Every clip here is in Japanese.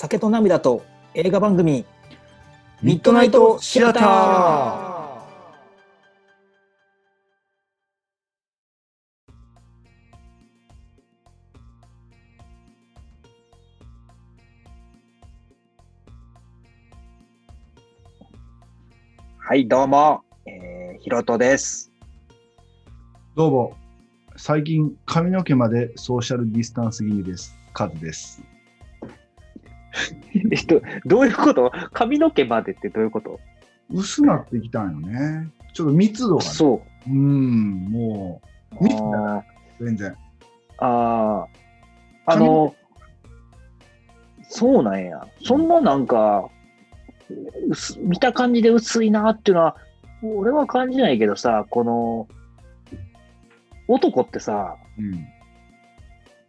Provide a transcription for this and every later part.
酒と涙と映画番組ミッドナイトシアターはいどうも、えー、ひろとですどうも、最近髪の毛までソーシャルディスタンス気味です。カズです。えっとどういうこと？髪の毛までってどういうこと？薄なってきたんよね。ちょっと密度が、ね、そう。うん、もう見てあう全然。ーあー。あのそうなんや。そんななんか薄見た感じで薄いなっていうのは俺は感じないけどさこの男ってさうん。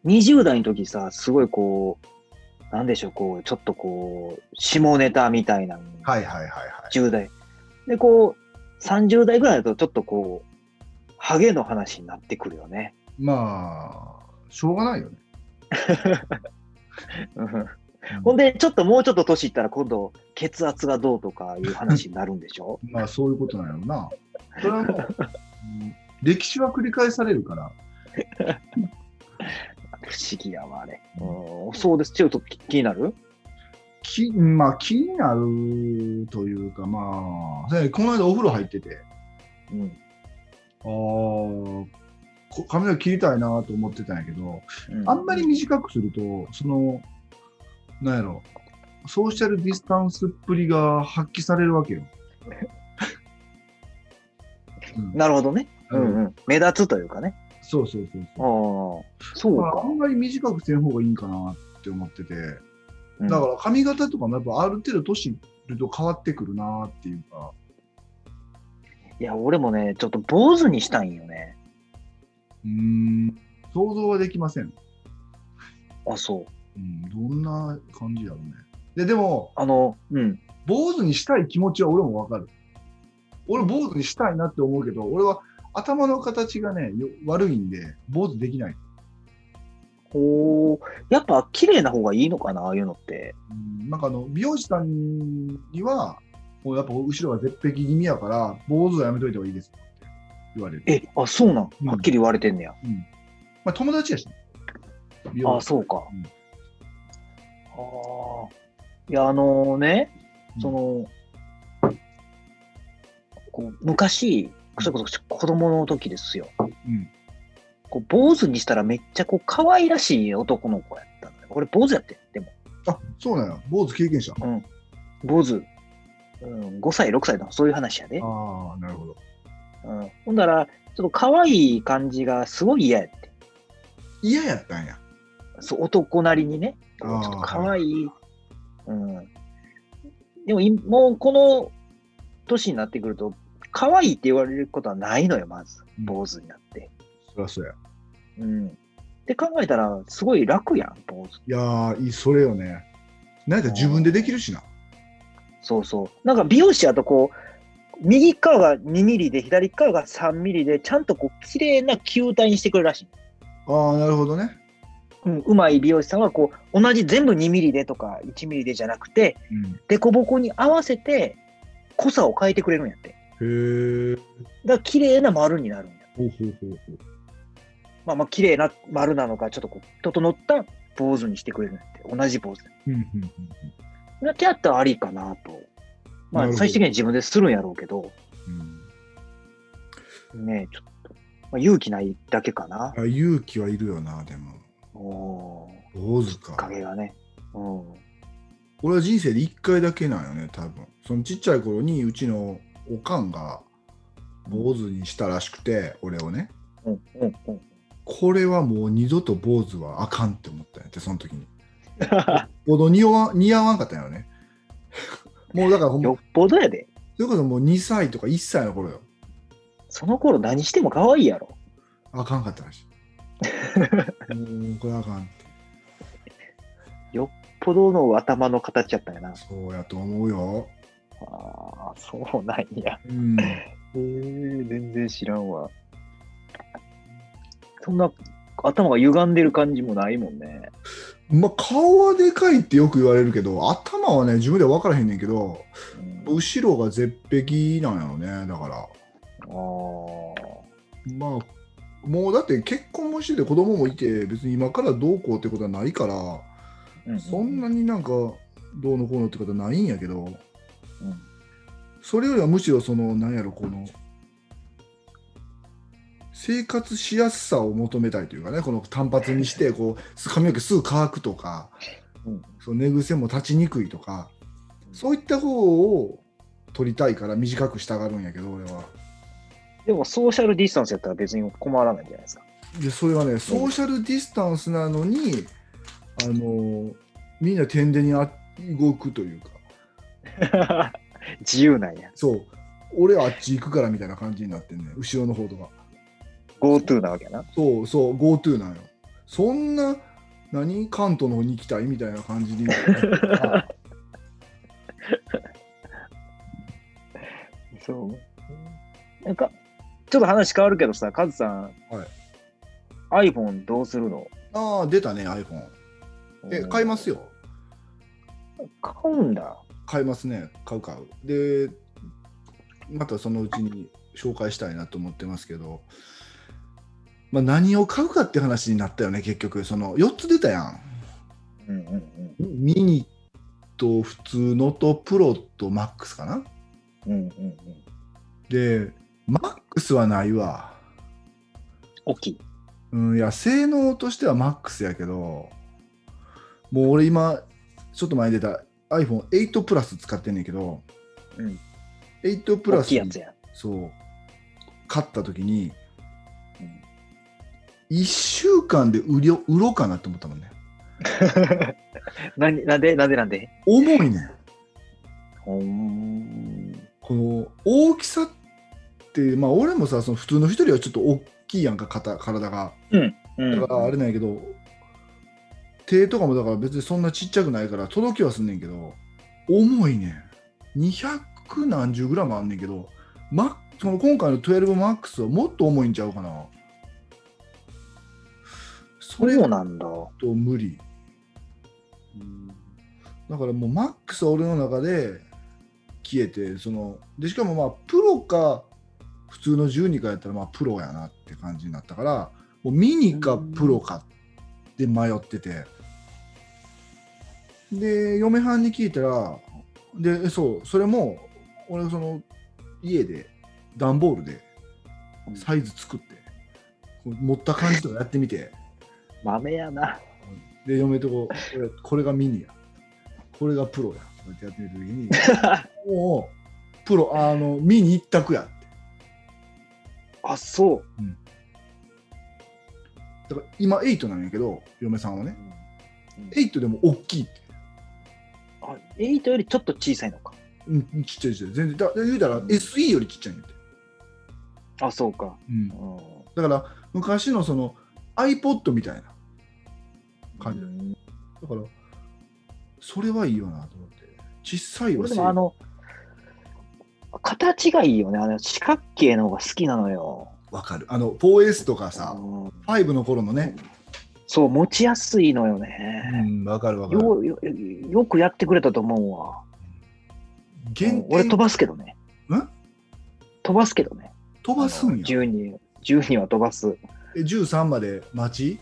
20代の時さ、すごいこう、なんでしょう、こう、ちょっとこう、下ネタみたいなの、はいはいはいはい。10代。で、こう、30代ぐらいだとちょっとこう、ハゲの話になってくるよね。まあ、しょうがないよね。うんほんで、ちょっともうちょっと年いったら今度、血圧がどうとかいう話になるんでしょ？まあ、そういうことなんやろな。それはもう、うん歴史は繰り返されるから。不思議やわ、あれ。うん、そうです。ちょっと気気になる？きまあ、気になるというか、まあ、でこの間お風呂入ってて、うん。あーこ髪の毛切りたいなと思ってたんやけど、うんあんまり短くすると、その、なんやろ、ソーシャルディスタンスっぷりが発揮されるわけよ。うんなるほどね。ううんんうん。目立つというかね。そうそうそうああそう。そうかまああ。んまり短くせん方がいいんかなって思ってて、うんだから髪型とかもやっぱある程度年いると変わってくるなっていうか、いや、俺もね、ちょっと坊主にしたいんよね。うーん、想像はできません。あ、そう。うん、どんな感じやろうね。で、でも、あの、うん。坊主にしたい気持ちは俺もわかる。俺、坊主にしたいなって思うけど、俺は頭の形がね、よ悪いんで、坊主できない。おーやっぱ綺麗な方がいいのかな、ああいうのって。うん、なんかあの、美容師さんには、もうやっぱ後ろが絶壁気味やから、坊主はやめといた方がいいですって言われる。え、あ、そうなん？うんはっきり言われてんねや。まあ、友達やし、ね。あ、師そうか。うんああ。いや、あのね、うんその、こう昔、それこそ子供の時ですよ。うん。こう坊主にしたらめっちゃこう可愛らしい男の子やったのよ。俺坊主やってんでも。あ、そうなんや。坊主経験者。坊主。うん、5歳、6歳のそういう話やで。ああ、なるほど。うん、ほんだら、ちょっと可愛い感じがすごい嫌やって。嫌やったんや。そう、男なりにね。ちょっと可愛い。うん。でもい、もうこの年になってくると、可愛いって言われることはないのよ、まず。うん坊主になって。そりゃそうや。うん。って考えたら、すごい楽やん、坊主。いやー、いい、それよね。なんか自分でできるしな。そうそう。なんか美容師やとこう、右側が2ミリで、左側が3ミリで、ちゃんとこう、綺麗な球体にしてくれるらしい。ああ、なるほどね。うん、うまい美容師さんはこう同じ全部2ミリでとか1ミリでじゃなくてうん。凸凹に合わせて濃さを変えてくれるんやってへえ。だから綺麗な丸になるんや。ほうほうほうほう。まあまあ綺麗な丸なのかちょっとこう整った坊主にしてくれるんやって同じ坊主。うんうんうんだってやったらありかなと。まなるほど。あ最終的には自分でするんやろうけど。うん。ねちょっと、まあ、勇気ないだけかな。あ勇気はいるよな、でも。おー。坊主か。か。けがね。うん。俺は人生で1回だけなんよね、多分。そのちっちゃい頃にうちのおかんが坊主にしたらしくて、俺をね。うんうんうんこれはもう二度と坊主はあかんって思ったんやって、その時に。ほど似合わ似合わんかったんよね。もうだからほんまよっぽどやでそれこそもう2歳とか1歳の頃よ。その頃何しても可愛いやろあかんかったらしい。もうこれあかんって。ぽどの頭の形やったんやな。そうやと思うよ。ああ、そうなんや。うん。へえ全然知らんわ。そんな頭が歪んでる感じもないもんね。まあ、顔はでかいってよく言われるけど、頭はね、自分では分からへんねんけど、うん、後ろが絶壁なんやろね、だから。あまあ、もうだって結婚もしてて子供もいて、別に今からどうこうってことはないから、あ。そんなになんかどうのこうのってことはないんやけど、うん。それよりはむしろその、なんやろ、この、生活しやすさを求めたいというかね、この単発にして、こう、髪の毛すぐ乾くとか、うん。そう寝癖も立ちにくいとか、そういった方を取りたいから短くしたがるんやけど、俺は。でもソーシャルディスタンスやったら別に困らないんじゃないですか。で、それはね、ソーシャルディスタンスなのに、あの、みんな天でにあ動くというか、自由なんや。そう、俺あっち行くからみたいな感じになってんね、後ろの方とか。GoTo なわけやな。そうそう、GoTo なんよ。そんな、何関東の方に行きたいみたいな感じに。あ そう。なんか、ちょっと話変わるけどさ、カズさん、iPhone どうするの？あー、出たね、iPhone。え、買いますよ。買うんだ。買いますね。買う買う。で、またそのうちに紹介したいなと思ってますけど、まあ、何を買うかって話になったよね、結局。その4つ出たやん。うんうんミニと普通のとプロとマックスかな。うん。うんうんうん。で、マックスはないわ。大きい。うん、いや、性能としてはマックスやけど、もう俺今、ちょっと前に出た iPhone8 プラス使ってんねんけど、うん8プラス。そう、買った時に、うん1週間で売り売ろうかなって思ったもんね。何なんでなんでなんで？重いねん。この大きさって、まあ俺もさ、その普通の人よりはちょっと大きいやんか、肩体が。うん。だからあれなんやけど、手とかもだから別にそんなちっちゃくないから届きはすんねんけど、重いねん。200何十グラムあんねんけど、マその今回の 12MAX はもっと重いんちゃうかな。そそれなんだ。と無理。だからもう MAX は俺の中で消えて、そのでしかもまあプロか普通の12かやったらまあプロやなって感じになったから、もうミニかプロかって迷ってて。で、嫁はんに聞いたら、で、そう、それも俺その家で段ボールでサイズ作って、こう持った感じとかやってみて。豆やな。で、嫁とここれ、これがミニや。これがプロや。ってやってみたときに、もう、プロ、あの、ミニ一択やって。あ、そう。だから今、8なんやけど、嫁さんはね、うん8でも大きいって。あ、8よりちょっと小さいのか。うん、ちっちゃいちっちゃい。全然、だ言うたら SE よりちっちゃいんやって。あ、そうか。うんう。んだから、昔のその iPod みたいな感じだ,、うんだから、それはいいよなと思って。小さいわ俺でもあの、形がいいよね。あの四角形の方が好きなのよ。わかる。あの、4S とかさ、うん5の頃のね。そう、持ちやすいのようね。ん、わかるわかる。よよよくやってくれたと思うわ。限俺飛ばすけどね。ん飛ばすけどね。飛ばすんや？12、12は飛ばす。え13まで待ち？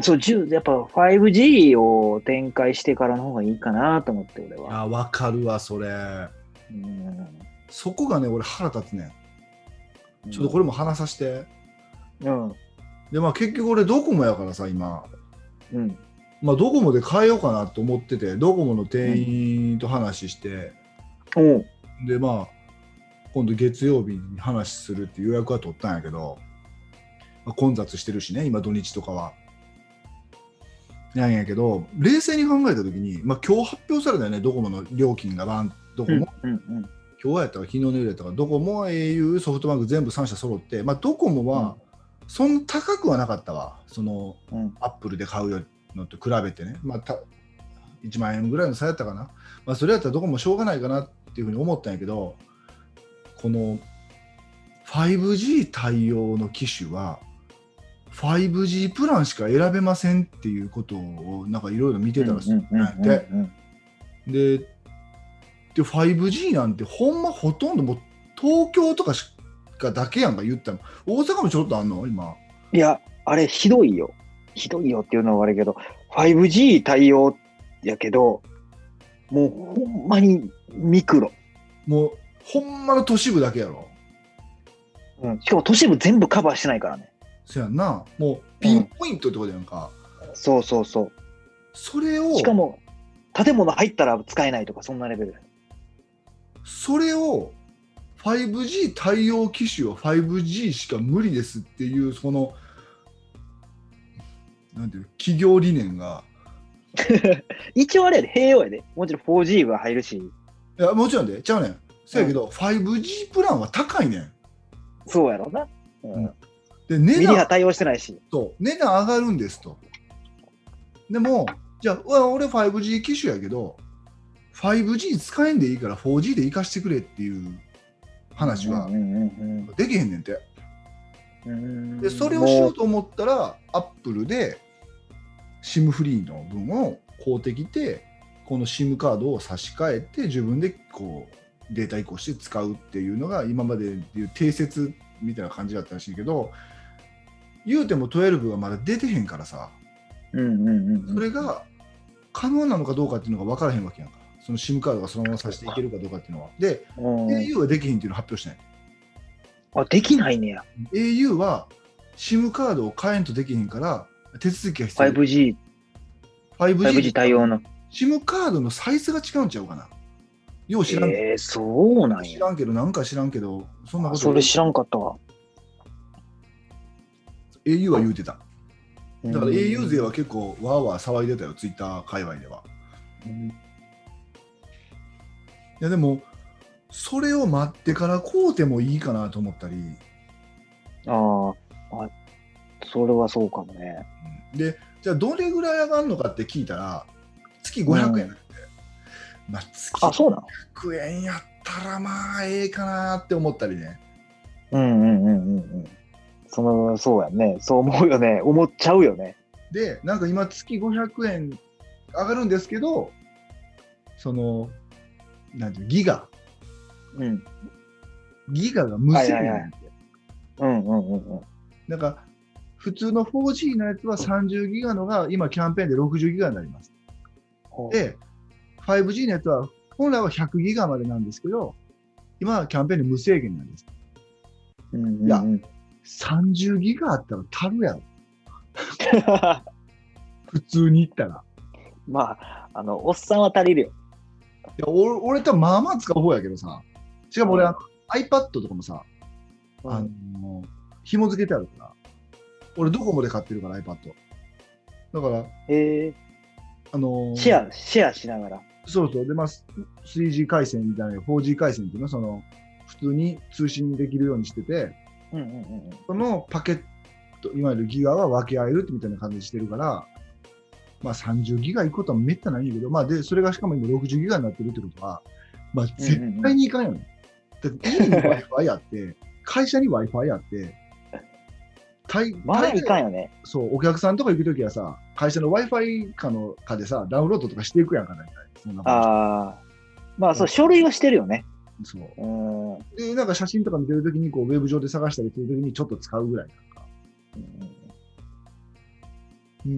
そう、10、やっぱ 5G を展開してからの方がいいかなと思って、俺は。あ、わかるわ、それ。うんそこがね、俺腹立つねん。ちょっとこれも話させて。うん。で、まあ結局俺ドコモやからさ、今。うん。まあドコモで変えようかなと思ってて、ドコモの店員と話して、おうで、まあ、今度月曜日に話するって予約は取ったんやけど、まあ、混雑してるしね、今土日とかは。なんやけど、冷静に考えたときに、まあ今日発表されたよね、ドコモの料金がバン、ドコうんモ、うん今日やったか昨日の夜やったかドコモ au ソフトバンク全部3社揃って、まあ、ドコモはそんな高くはなかったわ。そのうん。うんアップルで買うのと比べてね、まあ、た1万円ぐらいの差やったかな、まあ、それやったらドコモしょうがないかなっていうふうに思ったんやけどこの 5G 対応の機種は 5G プランしか選べませんっていうことをなんかいろいろ見てたらするんやって。うんでで 5G なんてほんまほとんどもう東京とかしかだけやんか言ったの大阪もちょっとあんの？今いや、あれひどいよ。ひどいよっていうのは悪いけど、5G 対応やけど、もうほんまにミクロ。もうほんまの都市部だけやろ？うん、しかも都市部全部カバーしてないからね。そやんなもうピンポイントってことやんか、そうそうそそれをう。しかも、建物入ったら使えないとか、そんなレベル。それを 5G 対応機種は 5G しか無理ですっていうそのなんていうの企業理念が。一応あれやで、併用やで。もちろん 4G は入るし、いやもちろんで。ちゃうねん。そうやけど、5G プランは高いねん。そうやろな。うん。で値段。対応してないし。と値段上がるんですと。でもじゃあ俺 5G 機種やけど 5G 使えんでいいから 4G で活かしてくれっていう話は。うんうんできへんねんて。でそれをしようと思ったらアップルで SIM フリーの分を買うてきてこの SIM カードを差し替えて自分でこうデータ移行して使うっていうのが今までいう定説みたいな感じだったらしいけど言うても12はまだ出てへんからさ。それが可能なのかどうかっていうのが分からへんわけやんかその SIM カードがそのままさしていけるかどうかっていうのは。でうん、au はできへんっていうのを発表してないあ、できないねや。au は SIM カードを変えんとできへんから手続きが必要。5G、5G, 5G 対応の。SIM カードのサイズが違うんちゃうかな。よう知らん,、えー、そうなんや。知らんけどなんか知らんけどそんなこと。それ知らんかったわ。au は言うてた。だからうん。au 勢は結構わーわー騒いでたよツイッター界隈では。うんいやでもそれを待ってから買うてもいいかなと思ったりあーあ、それはそうかもね。でじゃあどれぐらい上がるのかって聞いたら月500円なんで、まあ月あ、そうなの？100円やったらまあええかなって思ったりねうんうんうんうんうん。その、そうやね。そう思うよね。思っちゃうよね。でなんか今月500円上がるんですけどそのなんていうギガうん。ギガが無制限なんでうんうんうんうん。なんか普通の 4G のやつは30ギガのが今キャンペーンで60ギガになります。で、5G のやつは本来は100ギガまでなんですけど、今はキャンペーンで無制限なんです。うんうんうん、いや30ギガあったら足るやろ。普通に言ったら。まあ、あの、おっさんは足りるよ。いや俺俺多分まあまあ使う方やけどさ、しかも俺、あの iPad とかもさ、あの紐付けてあるから、俺ドコモで買ってるから iPad。だから、えあのー、シェア、シェアしながら。そうそう。で、まあ、す 3G 回線みたいな、4G 回線っていうのは、その、普通に通信できるようにしてて、うんうんうんうん。そのパケット、いわゆるギガは分け合えるってみたいな感じにしてるから、まあ30ギガ行くことはめったないんやけど、まあで、それがしかも今60ギガになってるってことは、まあ絶対にいかんよね。だって家に Wi-Fi あって、会社に Wi-Fi あって、大まあ大いかんよね。そう、お客さんとか行くときはさ、会社の Wi-Fi かのかでさ、ダウンロードとかしていくやんか、大体。そんなああ。まあ、そう、書類はしてるよね。そう。うん。うんで、なんか写真とか見てるときに、こう、ウェブ上で探したりするときにちょっと使うぐらいなんか。うん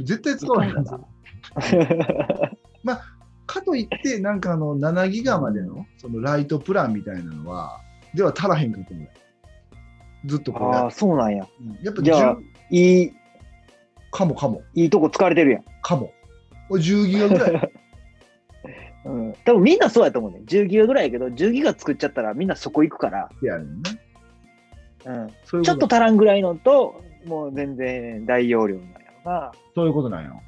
絶対使わへんから。かといって、なんかあの、7ギガまでの、そのライトプランみたいなのは、では足らへんかと思う。ずっとこうやああ、そうなんや。やっぱじゃあ10いい、かもかも、いいとこ疲れてるやん。かも。これ10ギガぐらい。うん。多分みんなそうやと思うね。10ギガぐらいやけど、10ギガ作っちゃったらみんなそこ行くから、やね。うん。ちょっと足らんぐらいのと、もう全然大容量なんやろな。そういうことなんよ。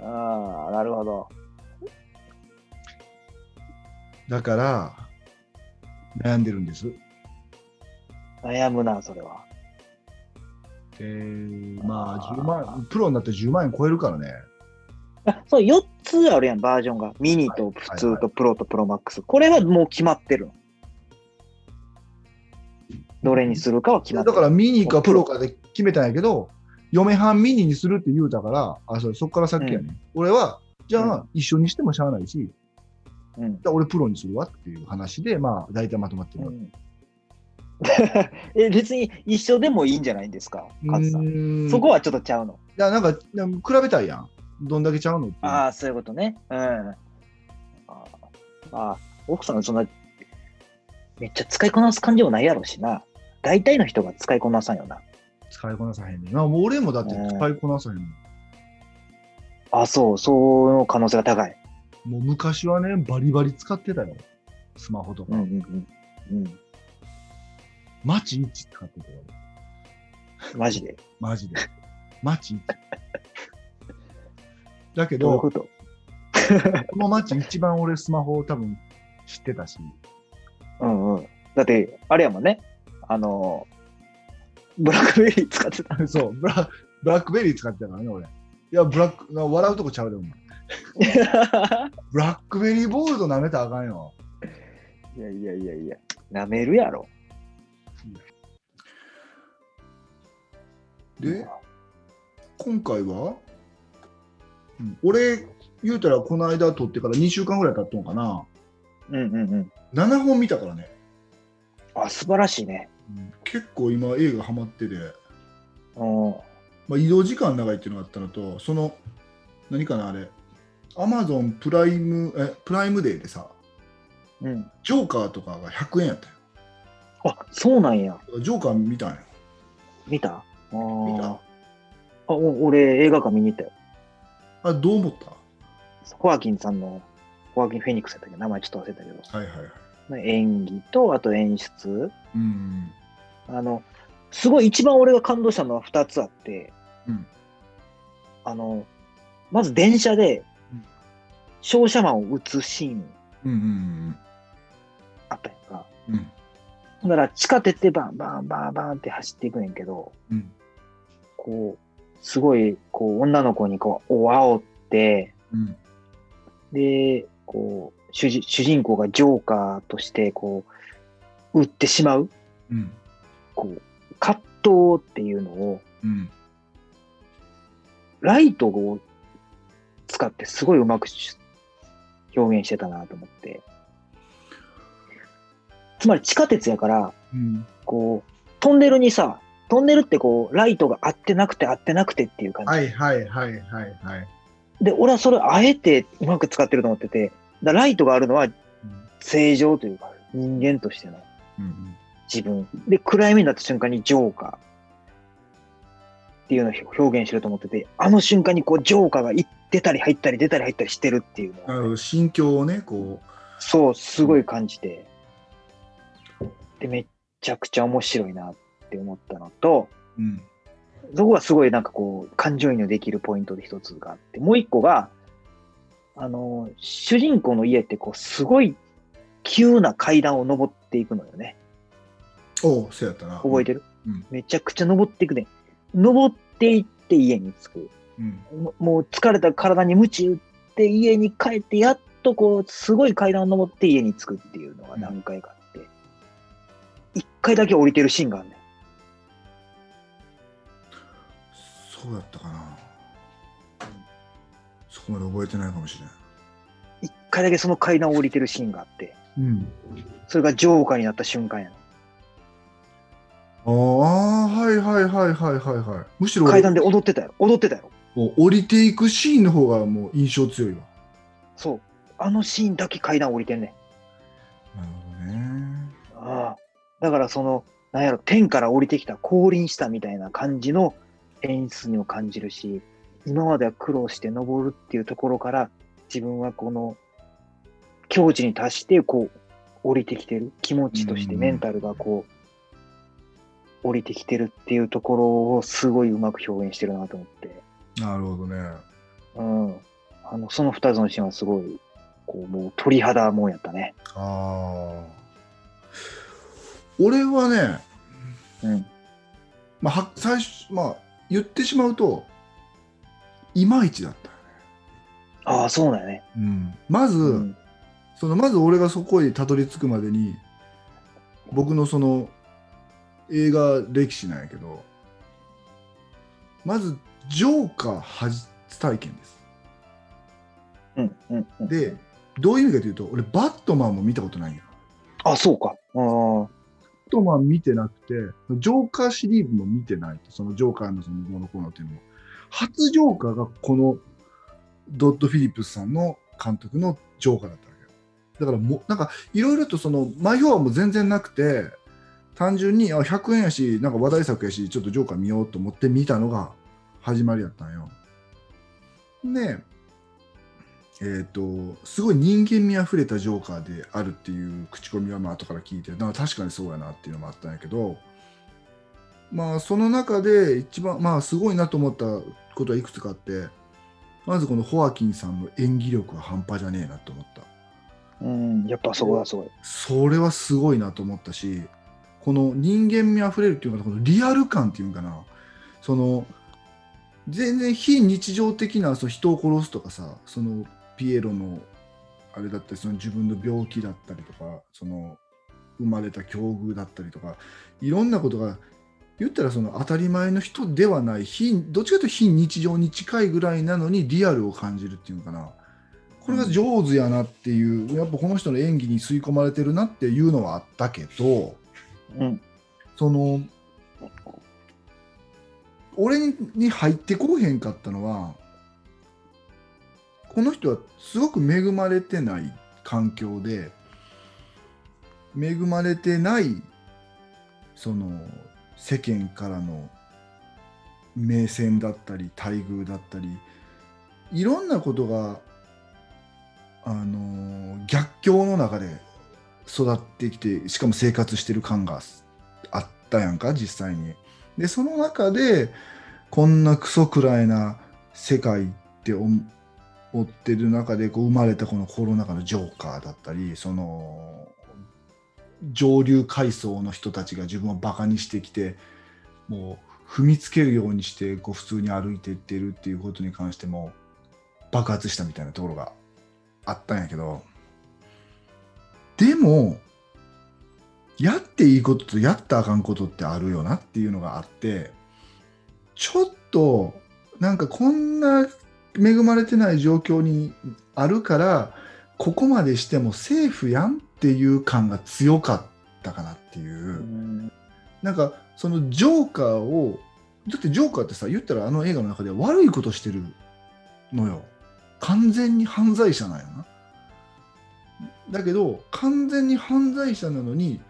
ああ、なるほど。だから、悩んでるんです。悩むな、それは。えー、まあ、10万、プロになって10万円超えるからね。あそう、4つあるやん、バージョンが。ミニと普通とプロとプロマックス。これはもう決まってるの。どれにするかは決まってる。だからミニかプロかで決めたんやけど、嫁はんミニにするって言うたから、あ、そそっから先やね、俺は、じゃあ、う一緒にしてもしゃあないし、じうん。ゃあ俺プロにするわっていう話で、まあ、大体まとまってる。うん え、別に一緒でもいいんじゃないんですか、カズさん。んそこはちょっとちゃうの？いや、なんか、比べたいやん。どんだけちゃうのああ、そういうことね。うん。あーあー、奥さんそんな、めっちゃ使いこなす感じもないやろしな。大体の人が使いこなさんよな。使いこなさへんねん。俺もだって使いこなさへんもん。あそう、その可能性が高い。もう昔はね、バリバリ使ってたよ。スマホとか。うんうんうん。うん。マチ1使ってたよ。マジで？マジで。マチ1。だけど、ど このマチ一番俺スマホを多分知ってたし。うんうん。だって、あれやもんね。あの、ブラックベリー使ってた。そう、ブラブラックベリー使ってたからね、俺。いや、ブラック、な笑うとこちゃうで、お前。ブラックベリーボールド舐めたらあかんよ。いやいやいやいや、舐めるやろ。で、今回は、うん俺、言うたらこの間撮ってから2週間ぐらい経ったのかな。うんうんうん。7本見たからね。あ、素晴らしいね。結構今映画ハマってて、うん。まあ、移動時間長いっていうのがあったのと、その、何かな、あれ、アマゾンプライム、え、プライムデーでさ、うん。ジョーカーとかが100円やったよ。あ、そうなんや。ジョーカー見たんよ。見た？あー見た？あ、お俺映画館見に行ったよ。あ、どう思った？ホアキンさんの、ホアキン・フェニックスやったっけ？ど、名前ちょっと忘れたけど、はいはいはい。演技と、あと演出。うん。あの、すごい一番俺が感動したのは2つあって、うんあの、まず電車でうん、商社マンを撃つシーンうんうんあったやんか。うんうん。だから地下鉄でバンバンバンバンって走っていくねんけど、うんこう、すごい、こう、女の子にこう、お煽って、うんで、こう、主人主人公がジョーカーとして、こう、撃ってしまう、うん。こう、葛藤っていうのを、うん。ライトを使ってすごいうまくし表現してたなと思って。つまり地下鉄やから、うん。こう、トンネルにさ、トンネルってこう、ライトが合ってなくて合ってなくてっていう感じ。はいはいはいはいはい。で、俺はそれあえてうまく使ってると思ってて、だライトがあるのは正常というか、人間としての。うん自分。で、暗闇になった瞬間にジョーカー。っていうのを表現してると思ってて、あの瞬間にこう、ジョーカーがい出たり入ったり出たり入ったりしてるっていうの心境をね、こそう、すごい感じて、で、めっちゃくちゃ面白いなって思ったのと、う、うん。そこがすごいなんかこう、感情移入できるポイントで一つがあって、もう一個が、あの、主人公の家ってこう、すごい急な階段を登っていくのよね。おう、そうやったな。覚えてる、うんめちゃくちゃ登っていくね。登っていって家に着く。うんももう疲れた体に鞭打って家に帰って、やっとこう、すごい階段を登って家に着くっていうのが何回かあって、一、回だけ降りてるシーンがあるね。そうやったかな。そこまで覚えてないかもしれない。一回だけその階段を降りてるシーンがあって、うん。それがジョーカーになった瞬間やの。ああ、はいはいはいはいはいはい。むしろ階段で踊ってたよ。踊ってたよ。降りていくシーンの方がもう印象強いわ。そう。あのシーンだけ階段降りてんねん。なるほどね。ああ。だからその、なんやろ、天から降りてきた、降臨したみたいな感じの演出にも感じるし、今までは苦労して登るっていうところから、自分はこの境地に達して、こう、降りてきてる。気持ちとしてうんメンタルがこう、降りてきてるっていうところをすごいうまく表現してるなと思って。なるほどね。うん。あの、その二つのシーンはすごい、こう、もう鳥肌もんやったね。ああ。俺はね、うん。まあ、は最初、まあ、言ってしまうと、いまいちだったよね。ああ、そうだよね。うん、まず、うん。そのまず俺がそこにたどり着くまでに僕のその映画歴史なんやけどまずジョーカー初体験です。うんうんうん、でどういう意味かというと俺バットマンも見たことないんや。あ、そうか。あバットマン見てなくてジョーカーシリーズも見てないとそのジョーカーのそのどうのこうのっていうのも初ジョーカーがこのドッド・フィリップスさんの監督のジョーカーだった。だからもなんかいろいろとその前評判も全然なくて単純にあ100円やしなんか話題作やしちょっとジョーカー見ようと思って見たのが始まりやったんよ。でえー、とすごい人間味あふれたジョーカーであるっていう口コミはまあ後から聞いてだか確かにそうやなっていうのもあったんやけどまあその中で一番まあすごいなと思ったことはいくつかあってまずこのホアキンさんの演技力は半端じゃねえなと思ったうん、やっぱそこはすごい。それはすごいなと思ったしこの人間味あふれるっていうかこのリアル感っていうかなその全然非日常的なその人を殺すとかさそのピエロのあれだったりその自分の病気だったりとかその生まれた境遇だったりとかいろんなことが言ったらその当たり前の人ではない非どっちかというと非日常に近いぐらいなのにリアルを感じるっていうのかなこれが上手やなっていうやっぱこの人の演技に吸い込まれてるなっていうのはあったけどうん。その俺に入ってこうへんかったのはこの人はすごく恵まれてない環境で恵まれてないその世間からの目線だったり待遇だったりいろんなことがあの逆境の中で育ってきてしかも生活してる感があったやんか実際に。でその中でこんなクソくらいな世界って思ってる中でこう生まれたこのコロナ禍のジョーカーだったりその上流階層の人たちが自分をバカにしてきてもう踏みつけるようにしてこう普通に歩いていってるっていうことに関しても爆発したみたいなところがあったんやけどでもやっていいこととやったあかんことってあるよなっていうのがあってちょっとなんかこんな恵まれてない状況にあるからここまでしてもセーフやんっていう感が強かったかなっていうう。なんかそのジョーカーをだってジョーカーってさ言ったらあの映画の中で悪いことしてるのよ完全に犯罪者なんやな。だけど完全に犯罪者なのに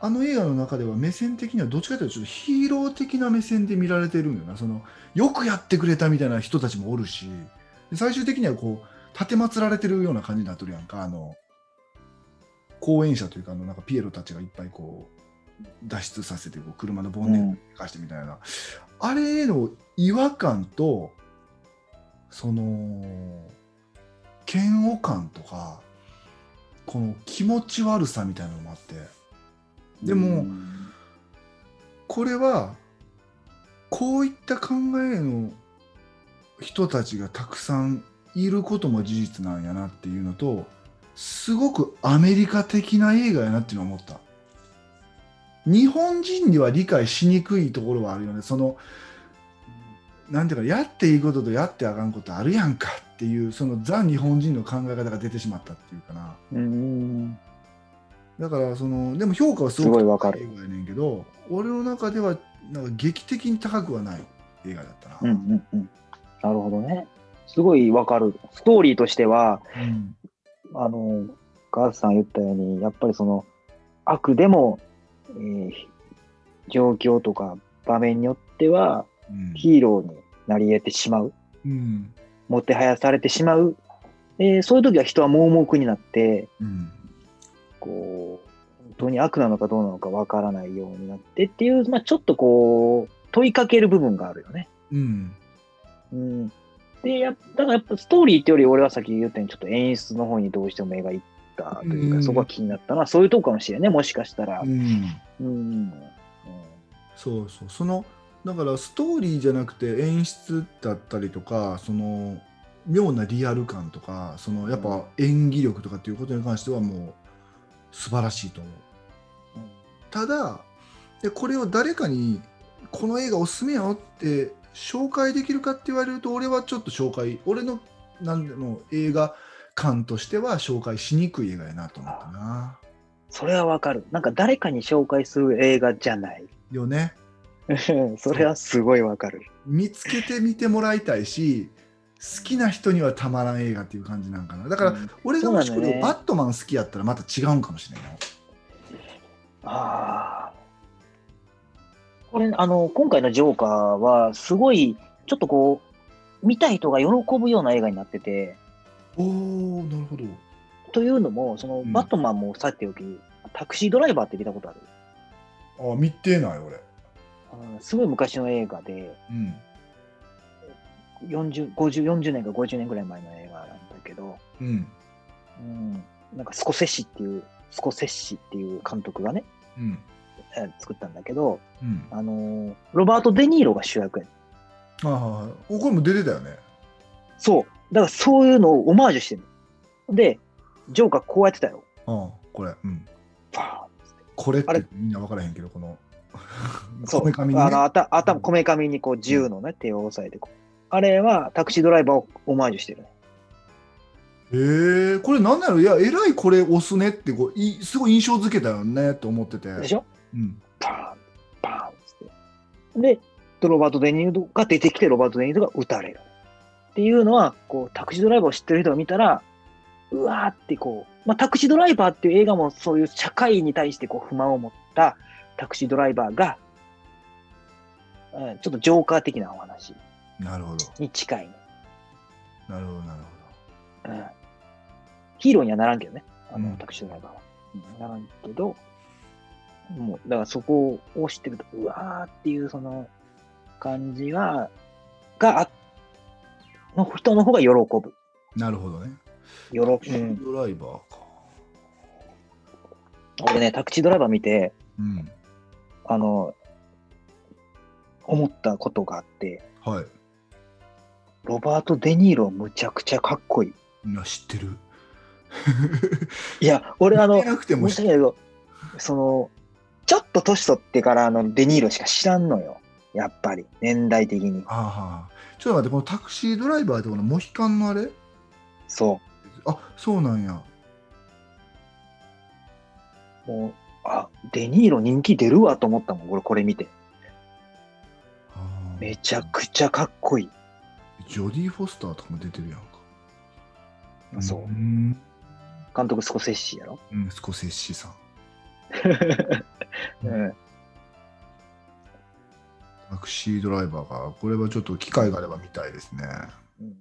あの映画の中では目線的にはどっちかというとちょっとヒーロー的な目線で見られてるんよな。そのよくやってくれたみたいな人たちもおるし。で最終的にはこう立てまつられてるような感じになってるやんか。あの講演者というかあのなんかピエロたちがいっぱいこう脱出させてこう車のボンネットにかしてみたいな、あれへの違和感とその嫌悪感とかこの気持ち悪さみたいなのもあって。でもこれはこういった考えの人たちがたくさんいることも事実なんやなっていうのとすごくアメリカ的な映画やなっていうのを思った。日本人には理解しにくいところはあるよね。そのなんていうかやっていいこととやってあかんことあるやんかっていうそのザ日本人の考え方が出てしまったっていうかなうんだからそのでも評価はすすごいわかる。映画やねんけど俺の中ではなんか劇的に高くはない映画だったな。うんうんうん。なるほどね。すごいわかる。ストーリーとしては、うんあの、ガースさん言ったように、やっぱりその、悪でも、えー状況とか場面によっては、うんヒーローになり得てしまう。うんもてはやされてしまう。でそういう時は人は盲目になって、うんこう、本当に悪なのかどうなのかわからないようになってっていう、まあ、ちょっとこう、問いかける部分があるよね。うんうん。で、やだからやっぱストーリーってより俺はさっき言ったようにちょっと演出の方にどうしても目がいったというか、うんそこが気になったのはそういうとこかもしれないね、もしかしたら。うんうん。そうそうそのだからストーリーじゃなくて演出だったりとかその妙なリアル感とかそのやっぱ演技力とかっていうことに関してはもう素晴らしいと思う。ただでこれを誰かにこの映画おすすめよって紹介できるかって言われると俺はちょっと紹介俺のなんでも映画館としては紹介しにくい映画やなと思ったなそれはわかる。なんか誰かに紹介する映画じゃない。よねそれはすごいわかる。見つけてみてもらいたいし好きな人にはたまらん映画っていう感じなんかな。だから、うん。俺がもしこれバットマン好きやったらまた違うんかもしれないよああ。これ、あの、今回のジョーカーは、すごい、ちょっとこう、見た人が喜ぶような映画になってて、おおなるほど。というのも、その、うん。バットマンもさておき、タクシードライバーって聞いたことある？あ見てない俺うんすごい昔の映画で、うん。40、50、40年か50年ぐらい前の映画なんだけど、うん。うん、なんかスコセッシっていう、スコセッシっていう監督がね、うん。えー作ったんだけど、うん。あのーロバート・デ・ニーロが主役やあはいはいおこれも出てたよね。そう。だからそういうのをオマージュしてるの。で、ジョーカーこうやってたよ。あこれ。うん。バこれってみんな分からへんけどこの そう。ねあの、頭、こめかみにこう銃のね、手を押さえてこう。あれはタクシードライバーをオマージュしてる。へえこれなんだろういやえらいこれ押すねってこういすごい印象付けたよねって思っててでしょ？うんバーン、バーンって。で、ロバート・デ・ニーロが出てきて、ロバート・デ・ニーロが撃たれる。っていうのは、こう、タクシードライバーを知ってる人が見たら、うわーってこう、まあ、タクシードライバーっていう映画もそういう社会に対してこう不満を持ったタクシードライバーが、うん、ちょっとジョーカー的なお話なるほどに近いね、なるほどなるうん。ヒーローにはならんけどね、あの、うんタクシードライバーは。うんならんけど、もう、だからそこを知ってると、うわーっていうその感じは、があ、の人の方が喜ぶ。ほどなるほどね喜ぶ。うタクシん。ードライバーか俺ね、タクシードライバー見て、うんあの、思ったことがあって、はいロバート・デ・ニーロむちゃくちゃかっこいい。知ってるいや、俺あの見て、なくても知って申し訳ないけど、その、ちょっと年取ってからあのデ・ニーロしか知らんのよ。やっぱり、年代的に。ああはあちょっと待ってこのタクシードライバーってこのモヒカンのあれ？そあそうなんやう。もう、あ、デ・ニーロ人気出るわと思ったもん、俺これ見て。めちゃくちゃかっこいい。ジョディ・フォスターとかも出てるやんかそううん監督スコセッシやろ？うんスコセッシさん うん。タクシードライバーがこれはちょっと機会があれば見たいですねうん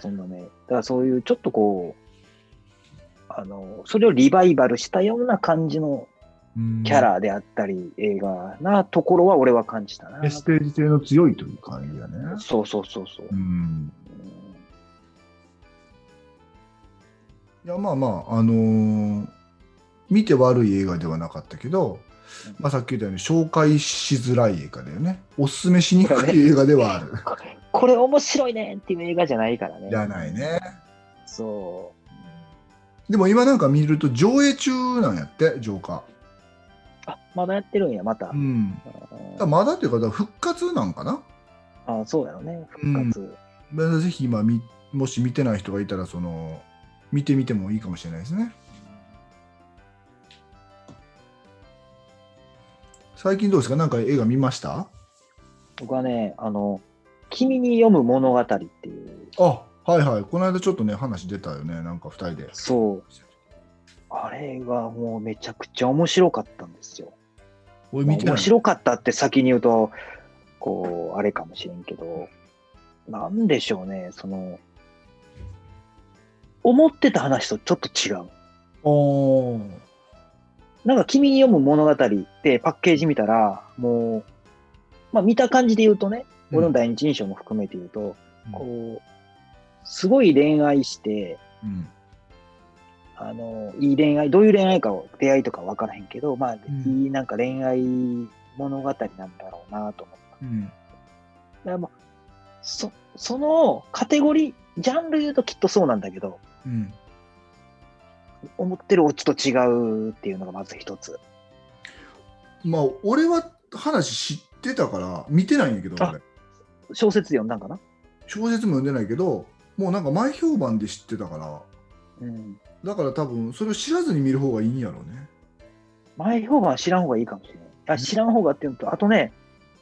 そんなね、だからそういうちょっとこう、あの、それをリバイバルしたような感じのうん。キャラであったり、映画なところは俺は感じたな。メッセージ性の強いという感じだね。そうそうそうそう。うん。うん。いやまあまああのー見て悪い映画ではなかったけど、まあ、さっき言ったように紹介しづらい映画だよね。おすすめしにくい映画ではある。これこれ面白いねっていう映画じゃないからね。じゃないね。そでも今なんか見ると上映中なんやってジョーカう。あ、まだやってるんや、また。ーうん。あだまだっていうか復活なんかな？あそうやろね、復活。まあぜひ今みもし見てない人がいたらその見てみてもいいかもしれないですね。最近どうですか？なんか映画見ました？僕はね、あの、君に読む物語っていう、あはいはいこの間ちょっとね話出たよねなんか2人でそう。あれがもうめちゃくちゃ面白かったんですよ。俺見て面白かったって先に言うと、こう、あれかもしれんけど、なんでしょうね、その、思ってた話とちょっと違う。おーなんか君に読む物語ってパッケージ見たら、もう、まあ見た感じで言うとね、俺の第一印象も含めて言うと、うんこう、すごい恋愛して、うん。あの、いい恋愛、どういう恋愛かを、出会いとか分からへんけど、まあ、ん。いいなんか恋愛物語なんだろうなと思った。うん。だからまあ、そ、そのカテゴリー、ジャンル言うときっとそうなんだけど、うん。思ってるオチと違うっていうのがまず一つ。まあ俺は話知ってたから見てないんやけど小説読んだんかな？小説も読んでないけどもうなんか前評判で知ってたから。うん。だから多分それを知らずに見る方がいいんやろうね。前評判は知らん方がいいかもしれない。あ知らん方がっていうのと、あとね、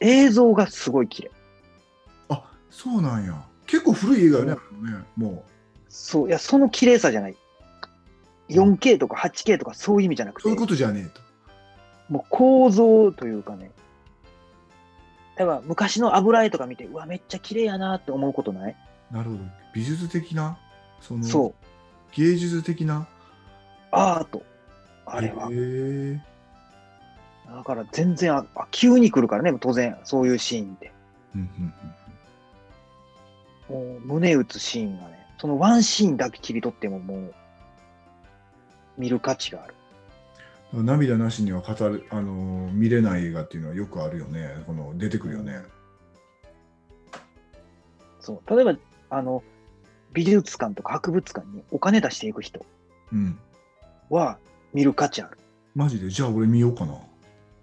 映像がすごい綺麗。あそうなんや。結構古い映画よね,、ねもそう、いや、その綺麗さじゃない。4K とか 8K とかそういう意味じゃなくて、うそういうことじゃねえと。もう構造というかね、だから昔の油絵とか見て、うわ、めっちゃ綺麗やなって思うことない？なるほど美術的な？そのそう、芸術的な？アート。あれはへ。えだから全然あ、あ急に来るからね、当然、そういうシーンって。うんうんもう胸打つシーンがね、そのワンシーンだけ切り取ってももう、見る価値がある。うん涙なしには語る、あのー見れない映画っていうのはよくあるよねこの出てくるよねそう。例えば、あの、美術館とか博物館にお金出していく人うん。は見る価値ある。マジで？じゃあ俺見ようかな。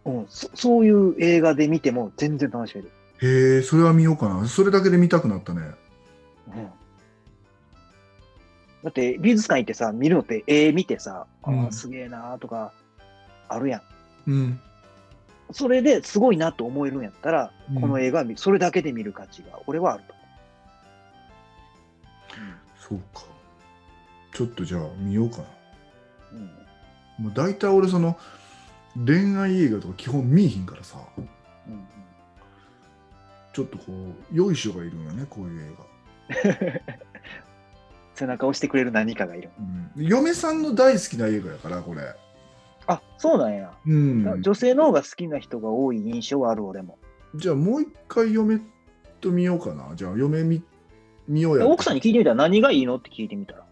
うん、そそういう映画で見ても全然楽しめる。へえそれは見ようかな。それだけで見たくなったね。うん、だって美術館行ってさ、見るのって絵見てさ、あうん。ーすげえなーとかあるやん。うん。それですごいなと思えるんやったら、うん。この映画は見それだけで見る価値が俺はあるとそうか。ちょっとじゃあ見ようかな。思う。うん。もう大体俺その恋愛映画とか基本見えひんからさ。うんうん。ちょっとこうよいしょがいるんよねこういう映 背中を押してくれる何かがいる。画、うん、嫁さんの大好きな映画やからこれ。あ、そうなんや。うん。女性の方が好きな人が多い印象はある俺も。じゃあもう一回嫁と見ようかな。じゃあ嫁見見ようや。奥さんに聞いてみたら？何がいいのって聞いてみたら。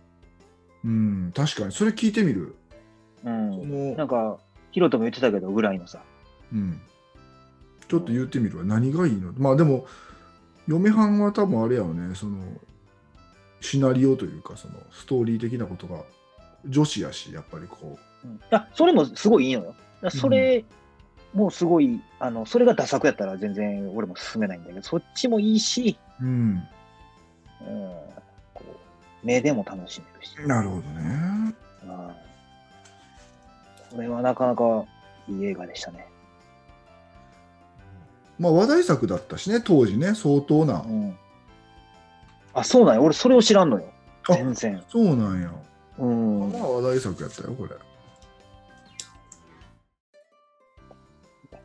うん確かに。それ聞いてみる？うそん。のなんか、ヒロトも言ってたけど、ぐらいのさ。うん。ちょっと言ってみるわ。何がいいの？まあでも嫁はんは多分あれやよね。そのシナリオというかそのストーリー的なことが女子やしやっぱりこう。ん、いや、それもすごいいいのよ。それもすごい、あの、それがダサくやったら全然俺も進めないんだけど、そっちもいいし、ううんうん、こう目でも楽しめるし。なるほどねうんこれはなかなかいい映画でしたね。まあ話題作だったしね当時ね相当なうん。あ、そうなんや。俺それを知らんのよ。あ全然。そうなんやうん。まあ話題作やったよこれ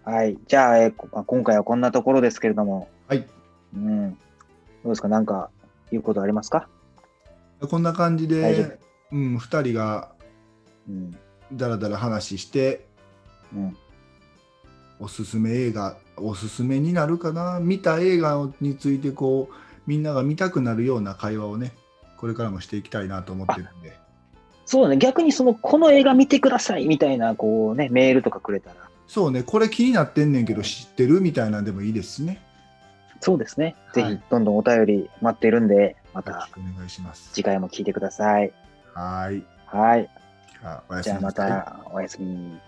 はい。じゃあ、えー今回はこんなところですけれども。はい。うん。どうですか？なんか言うことありますか？こんな感じで、うん、2人がうん。だらだら話してうん。おすすめ映画おすすめになるかな？見た映画についてこうみんなが見たくなるような会話をねこれからもしていきたいなと思ってるんでそうだね。逆にその、この映画見てくださいみたいな、こうね、メールとかくれたら。そうねこれ気になってんねんけど知ってるみたいなんでもいいですしねそうですね。ぜひはい、どんどんお便り待ってるんで、またお願いします次回も聞いてください。はーいはい。じゃあおやすじゃあまたおやすみ。